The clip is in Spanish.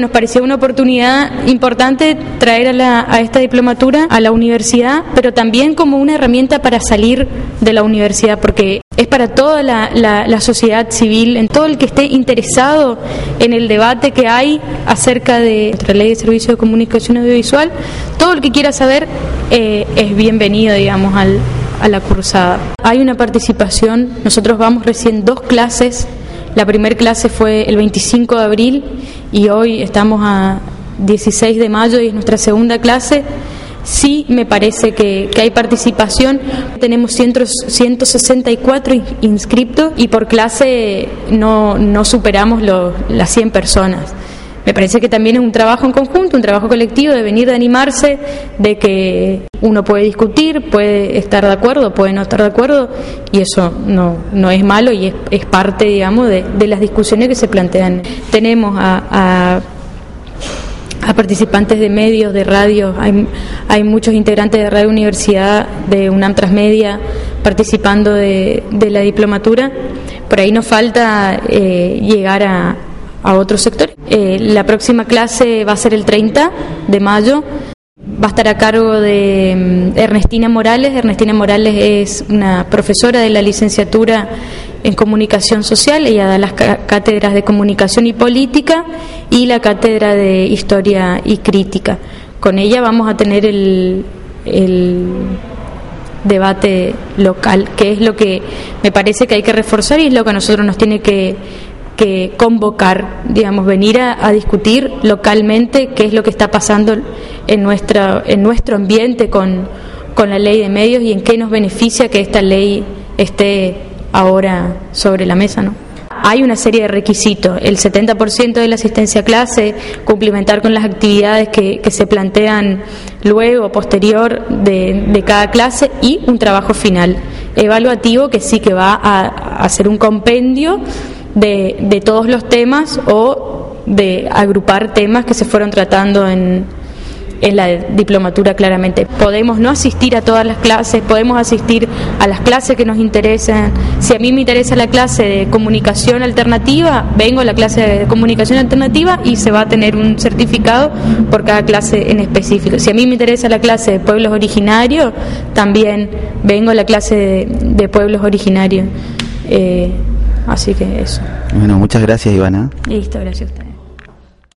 Nos pareció una oportunidad importante traer a, la, a, esta diplomatura a la universidad, pero también como una herramienta para salir de la universidad, porque es para toda la, la, la, sociedad civil, en todo el que esté interesado en el debate que hay acerca de nuestra ley de servicio de comunicación audiovisual, todo el que quiera saber eh, es bienvenido, digamos, al, a la cursada. Hay una participación, nosotros vamos recién dos clases, la primera clase fue el 25 de abril y hoy estamos a 16 de mayo y es nuestra segunda clase. Sí me parece que, hay participación, tenemos 100, 164 inscriptos y por clase no, no superamos lo, las 100 personas. Me parece que también es un trabajo en conjunto, un trabajo colectivo de venir de animarse, de que uno puede discutir, puede estar de acuerdo, puede no estar de acuerdo, y eso no, no es malo y es, es parte, digamos, de, de, las discusiones que se plantean. Tenemos a, a participantes de medios, de radio, hay, hay, muchos integrantes de Radio Universidad, de UNAM Transmedia, participando de, de la diplomatura. Por ahí nos falta eh, llegar a, a otros sectores. Eh, la próxima clase va a ser el 30 de mayo. Va a estar a cargo de Ernestina Morales. Ernestina Morales es una profesora de la licenciatura en comunicación social. Ella da las cátedras de comunicación y política y la cátedra de historia y crítica. Con ella vamos a tener el, el debate local, que es lo que me parece que hay que reforzar y es lo que a nosotros nos tiene que que convocar, digamos, venir a, discutir localmente qué es lo que está pasando en, nuestra, en nuestro ambiente con, con la ley de medios y en qué nos beneficia que esta ley esté ahora sobre la mesa, ¿no? Hay una serie de requisitos, el 70% de la asistencia clase, cumplimentar con las actividades que, que se plantean luego, posterior de, de, cada clase y un trabajo final evaluativo que sí que va a, a hacer un compendio de, de, todos los temas o de agrupar temas que se fueron tratando en, en la diplomatura claramente. Podemos no asistir a todas las clases, podemos asistir a las clases que nos interesan. Si a mí me interesa la clase de comunicación alternativa, vengo a la clase de comunicación alternativa y se va a tener un certificado por cada clase en específico. Si a mí me interesa la clase de pueblos originarios, también vengo a la clase de, pueblos originarios. Eh, Así que eso. Bueno, muchas gracias, Ivana. Listo, gracias a ustedes.